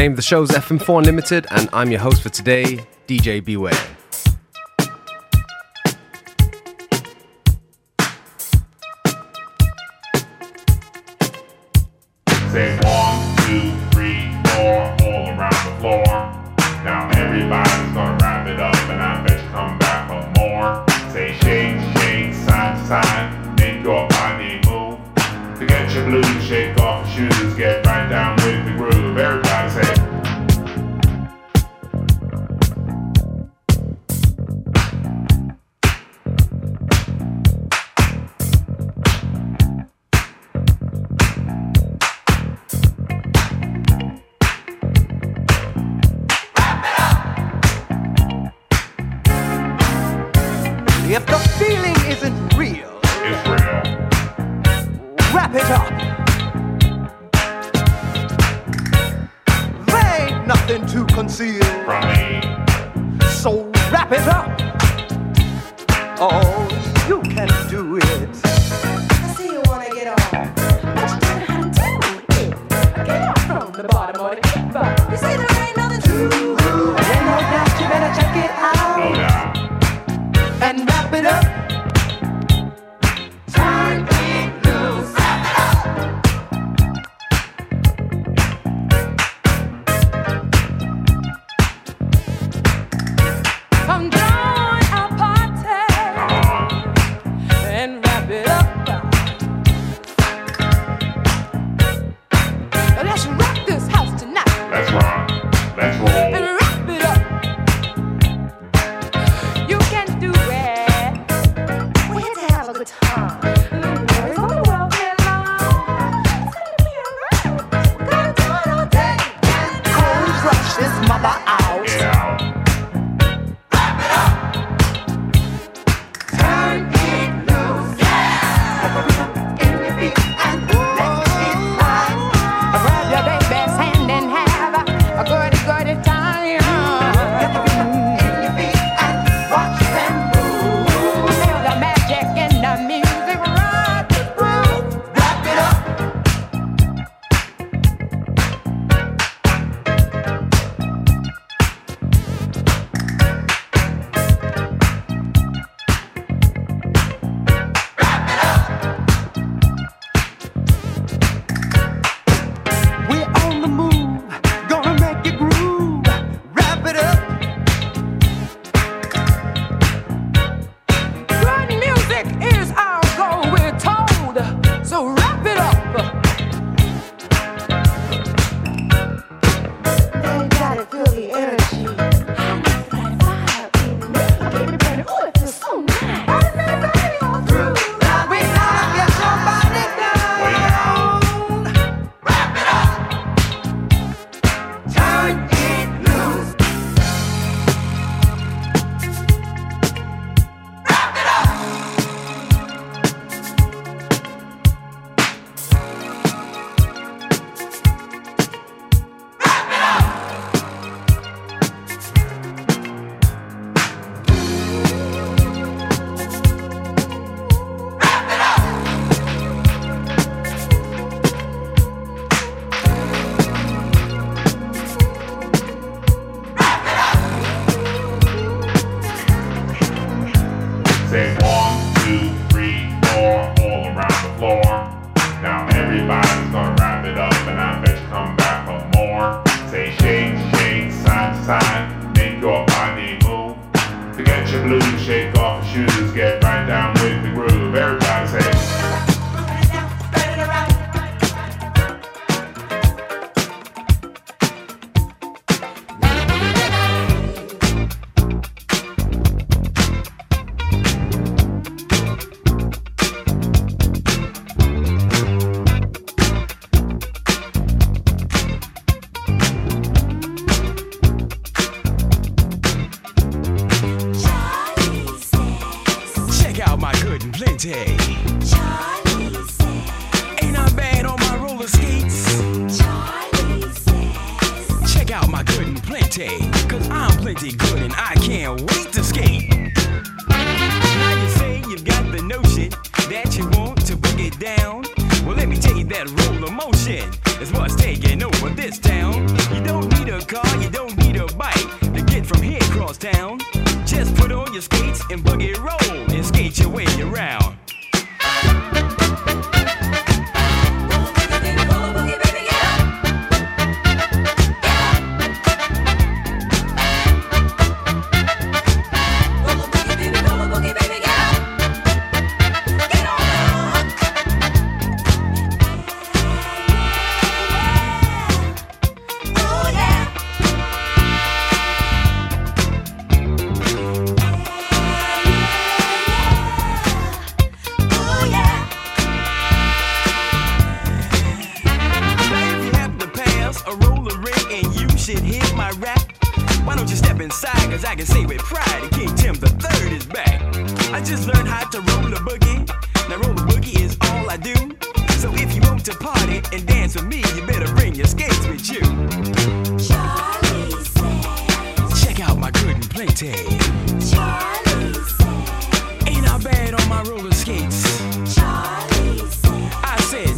Name of the show is FM4 Unlimited, and I'm your host for today, DJ Beware. wrap it up. Oh, you can do it. I see you wanna get on. How to do it. Get up from the bottom. You say there ain't nothing to you better check it out. And wrap it up.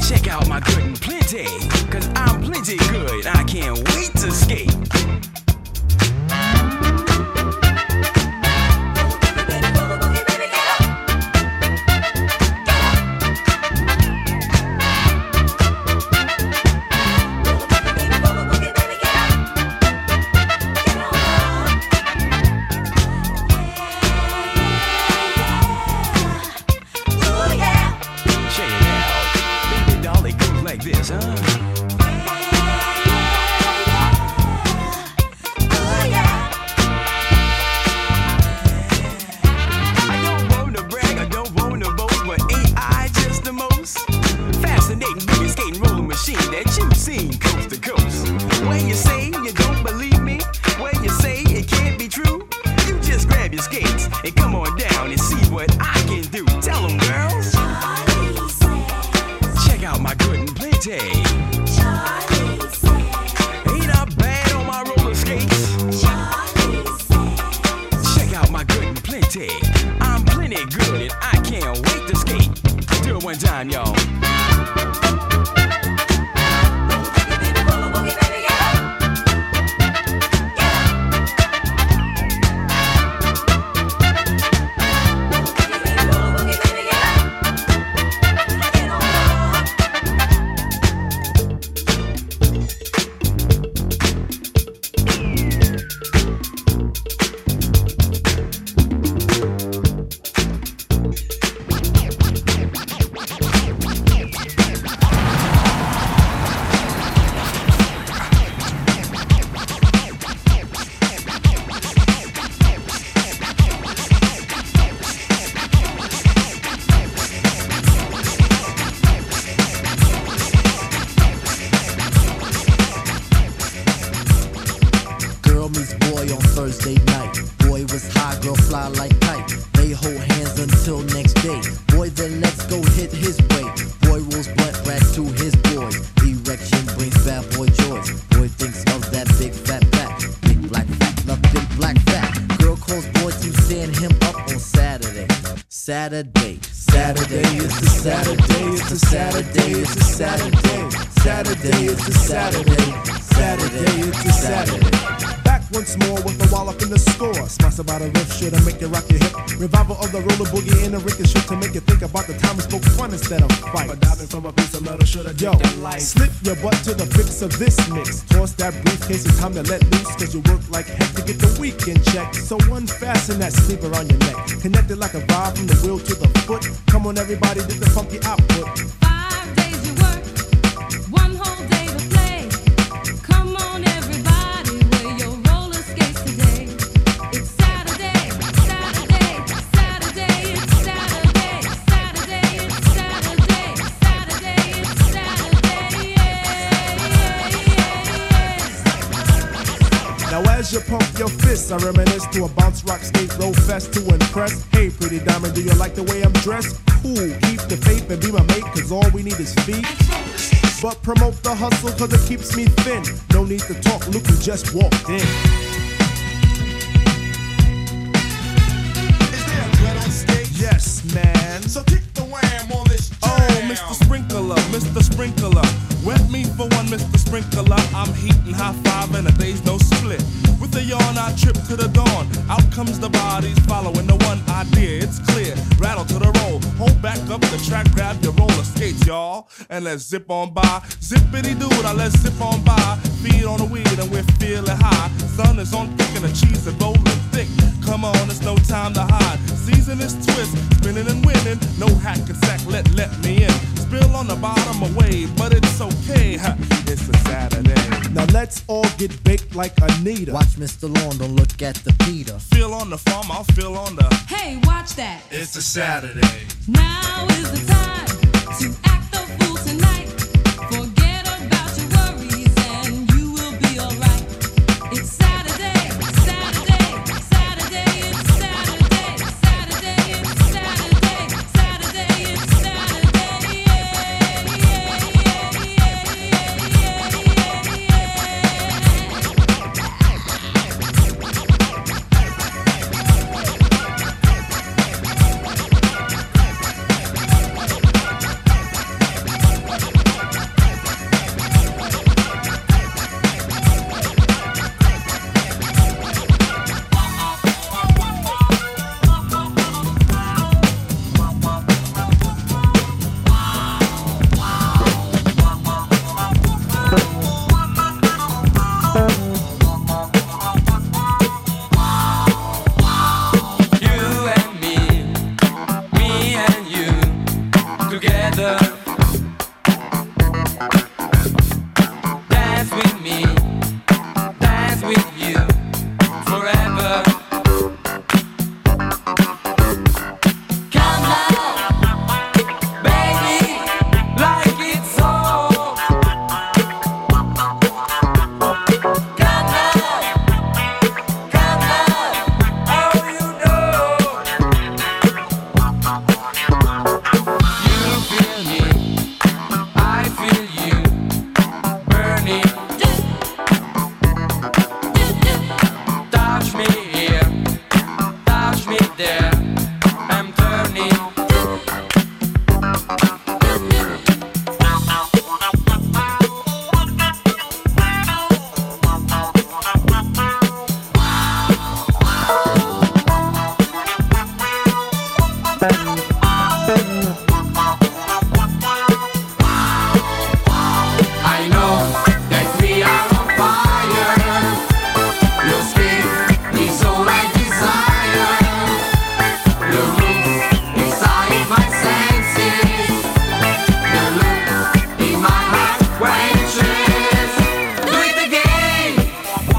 Check out my good and plenty, cause I'm plenty good. I can't wait to skate. Saturday. Saturday is the Saturday, it's a Saturday, it's a Saturday. Saturday is the Saturday. Saturday is the Saturday. Back once more with the wallop in the score. Smash about a riff shit and make you rock your hip. Revival of the roller boogie in the ricochet to make you think about the time we spoke fun instead of fight. But diving from a piece of metal should have Yo, slip your butt to the of this mix. Toss that briefcase, it's time to let loose. Cause you work like heck to get the weekend check. So unfasten that sleeper on your neck. Connected like a vibe from the wheel to the foot. Come on, everybody, get the funky output. Fists, I reminisce to a bounce rock skate roll fest to impress. Hey, pretty diamond, do you like the way I'm dressed? Cool, keep the faith and be my mate, cause all we need is feet. But promote the hustle cause it keeps me thin. No need to talk, Luke who just walked in. Is there on? Yes, man. So kick the wham on. Oh, Mr. Sprinkler, Mr. Sprinkler. Wet me for one, Mr. Sprinkler. I'm heating high five and a day's no split. With a yawn, I trip to the dawn. Out comes the bodies following the one idea. It's clear. Rattle to the roll. Hold back up the track, grab your roller skates, y'all. And let's zip on by. Zippity doo, now let's zip on by. Feed on the weed and we're feeling high. Sun is on thick and the cheese is rolling thick. Come on, it's no time to hide. Season is twist, spinning and winning. No hack and sack, let let me in. Spill on the bottom away, but it's okay. Ha, It's a Saturday. Now let's all get baked like Anita. Watch Mr. Lawn, don't look at the Peter. Feel on the farm, I'll feel on the. Hey, watch that. It's a Saturday. Now is the time to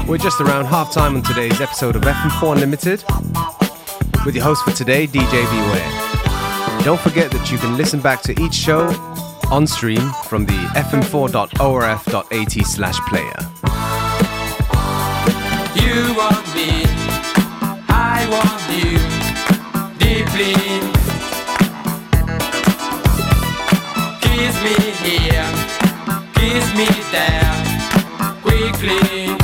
We're just around half time on today's episode of FM4 Unlimited with your host for today, DJ Beware. Don't forget that you can listen back to each show on stream from the fm4.orf.at slash player. You want me, I want you deeply. Kiss me here, kiss me there, quickly.